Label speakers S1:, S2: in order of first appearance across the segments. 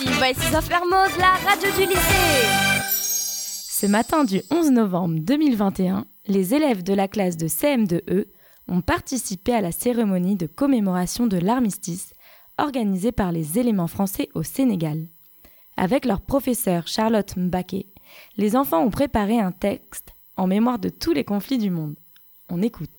S1: Ici Voices of Hermos, la radio du lycée.
S2: Ce matin du 11 novembre 2021, les élèves de la classe de CM2E ont participé à la cérémonie de commémoration de l'armistice organisée par les éléments français au Sénégal. Avec leur professeur Charlotte Mbaké, les enfants ont préparé un texte en mémoire de tous les conflits du monde. On écoute.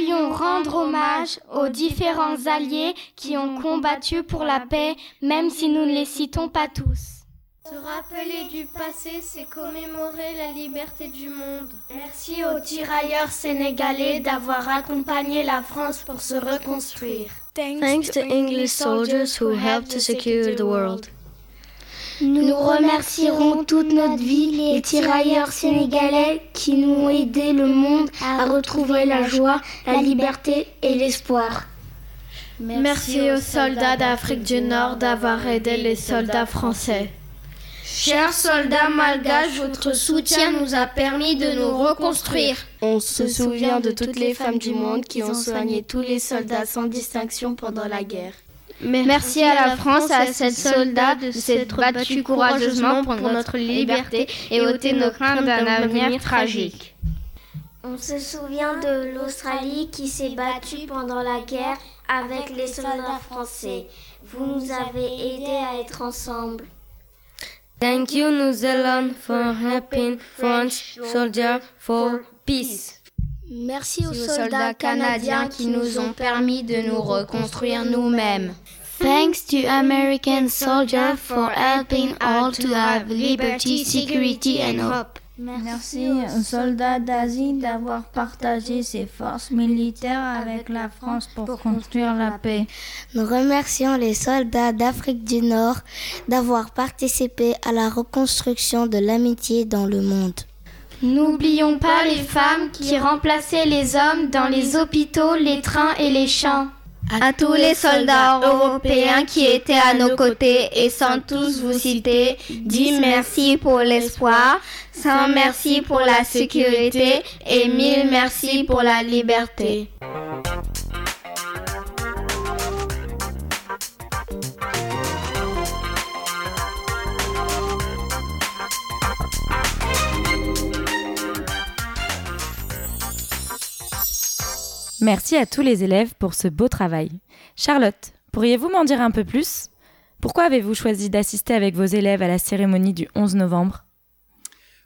S3: Voulions rendre hommage aux différents alliés qui ont combattu pour la paix, même si nous ne les citons pas tous.
S4: Se rappeler du passé, c'est commémorer la liberté du monde.
S5: Merci aux tirailleurs sénégalais d'avoir accompagné la France pour se reconstruire.
S6: Thanks to English soldiers who helped to secure the world.
S3: Nous remercierons toute notre vie les tirailleurs sénégalais qui nous ont aidé le monde à retrouver la joie, la liberté et l'espoir.
S4: Merci aux soldats d'Afrique du Nord d'avoir aidé les soldats français.
S5: Chers soldats malgaches, votre soutien nous a permis de nous reconstruire.
S6: On se souvient de toutes les femmes du monde qui ont soigné tous les soldats sans distinction pendant la guerre.
S4: Merci à la France et à ces soldats de s'être battus courageusement pour notre liberté et ôter nos craintes d'un avenir tragique.
S3: On se souvient de l'Australie qui s'est battue pendant la guerre avec les soldats français. Vous nous avez aidés à être ensemble.
S6: Thank you, New Zealand, for helping French soldiers for peace.
S3: Merci aux soldats canadiens qui nous ont permis de nous reconstruire nous-mêmes.
S4: Thanks to American soldiers for helping all to have liberty, security and hope.
S7: Merci aux soldats d'Asie d'avoir partagé ses forces militaires avec la France pour construire la paix.
S3: Nous remercions les soldats d'Afrique du Nord d'avoir participé à la reconstruction de l'amitié dans le monde.
S4: N'oublions pas les femmes qui remplaçaient les hommes dans les hôpitaux, les trains et les champs. À tous les soldats européens qui étaient à nos côtés et sans tous vous citer, dis merci pour l'espoir, sans merci pour la sécurité et mille merci pour la liberté.
S2: Merci à tous les élèves pour ce beau travail. Charlotte, pourriez-vous m'en dire un peu plus? Pourquoi avez-vous choisi d'assister avec vos élèves à la cérémonie du 11 novembre?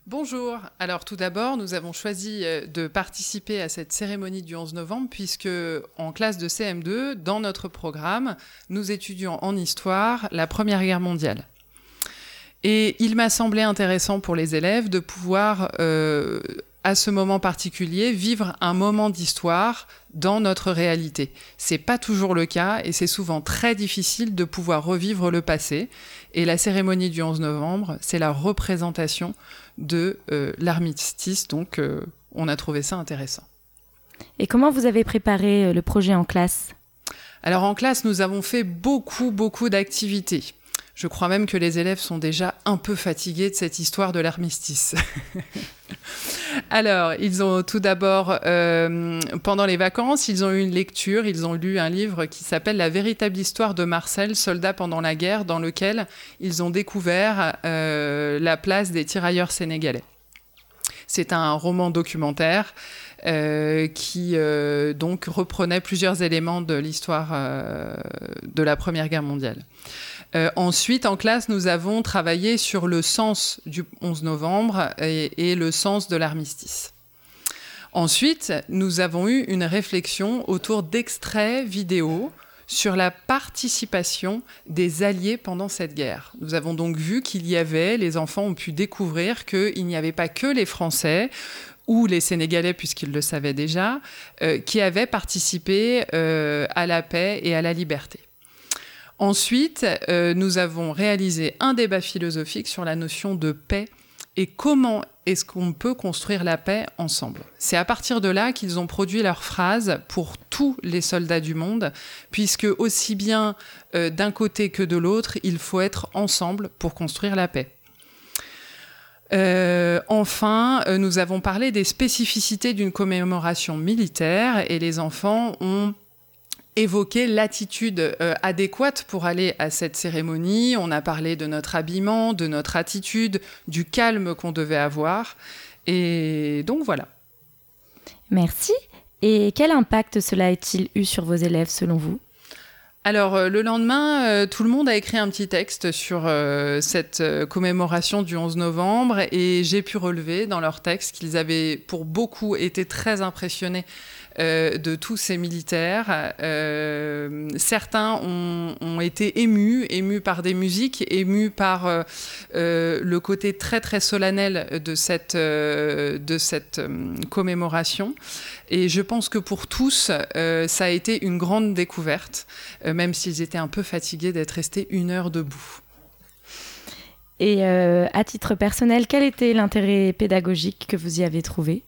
S8: Bonjour. Alors tout d'abord, nous avons choisi euh, de participer à cette cérémonie du 11 novembre puisque en classe de CM2, dans notre programme, nous étudions en histoire la Première Guerre mondiale. Et il m'a semblé intéressant pour les élèves de pouvoir, euh, à ce moment particulier, vivre un moment d'histoire dans notre réalité. C'est pas toujours le cas et c'est souvent très difficile de pouvoir revivre le passé. Et la cérémonie du 11 novembre, c'est la représentation de euh, l'armistice, donc euh, on a trouvé ça intéressant.
S2: Et comment vous avez préparé euh, le projet en classe?
S8: Alors en classe, nous avons fait beaucoup, beaucoup d'activités. Je crois même que les élèves sont déjà un peu fatigués de cette histoire de l'armistice. Alors, ils ont tout d'abord, euh, pendant les vacances, ils ont eu une lecture, ils ont lu un livre qui s'appelle La véritable histoire de Marcel, soldat pendant la guerre, dans lequel ils ont découvert euh, la place des tirailleurs sénégalais. C'est un roman documentaire euh, qui donc reprenait plusieurs éléments de l'histoire de la Première Guerre mondiale. Euh, ensuite, en classe, nous avons travaillé sur le sens du 11 novembre et, le sens de l'armistice. Ensuite, nous avons eu une réflexion autour d'extraits vidéo sur la participation des Alliés pendant cette guerre. Nous avons donc vu qu'il y avait, les enfants ont pu découvrir qu'il n'y avait pas que les Français ou les Sénégalais, puisqu'ils le savaient déjà, euh, qui avaient participé euh, à la paix et à la liberté. Ensuite, euh, nous avons réalisé un débat philosophique sur la notion de paix et comment est-ce qu'on peut construire la paix ensemble C'est à partir de là qu'ils ont produit leur phrase pour tous les soldats du monde, puisque aussi bien euh, d'un côté que de l'autre, il faut être ensemble pour construire la paix. Euh, enfin, nous avons parlé des spécificités d'une commémoration militaire et les enfants ont évoqué l'attitude adéquate pour aller à cette cérémonie. On a parlé de notre habillement, de notre attitude, du calme qu'on devait avoir. Et donc voilà.
S2: Merci. Et quel impact cela a-t-il eu sur vos élèves selon vous?
S8: Alors euh, le lendemain, euh, tout le monde a écrit un petit texte sur euh, cette commémoration du 11 novembre et j'ai pu relever dans leur texte qu'ils avaient pour beaucoup été très impressionnés de tous ces militaires. certains ont, été émus, émus par des musiques, émus par le côté très très solennel de cette, de cette commémoration. Et je pense que pour tous, ça a été une grande découverte même s'ils étaient un peu fatigués d'être restés une heure debout.
S2: Et euh, à titre personnel, quel était l'intérêt pédagogique que vous y avez trouvé?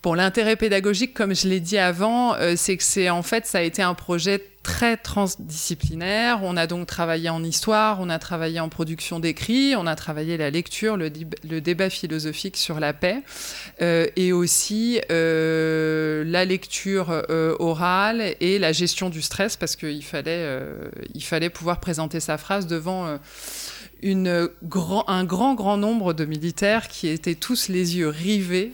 S8: Bon, l'intérêt pédagogique, comme je l'ai dit avant, euh, c'est que c'est en fait ça a été un projet très transdisciplinaire. On a donc travaillé en histoire, on a travaillé en production d'écrits, on a travaillé la lecture, le, débat philosophique sur la paix, euh, et aussi euh, la lecture orale et la gestion du stress, parce qu'il fallait, il fallait pouvoir présenter sa phrase devant une grand, un grand, grand nombre de militaires qui étaient tous les yeux rivés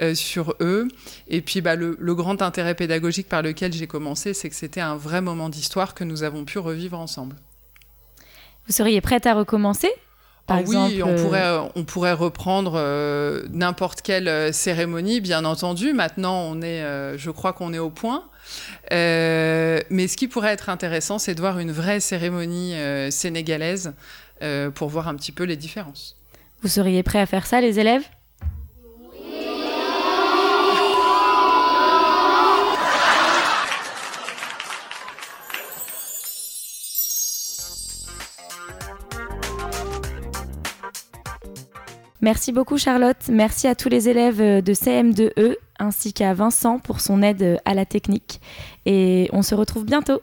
S8: euh, sur eux. Et puis, bah, le, grand intérêt pédagogique par lequel j'ai commencé, c'est que c'était un vrai moment d'histoire que nous avons pu revivre ensemble.
S2: Vous seriez prête à recommencer?
S8: Par ah oui, on euh, pourrait, euh, on pourrait reprendre n'importe quelle cérémonie, bien entendu. Maintenant, on est, je crois qu'on est au point. mais ce qui pourrait être intéressant, c'est de voir une vraie cérémonie sénégalaise euh, pour voir un petit peu les différences.
S2: Vous seriez prêt à faire ça, les élèves? Merci beaucoup Charlotte, merci à tous les élèves de CM2E ainsi qu'à Vincent pour son aide à la technique et on se retrouve bientôt.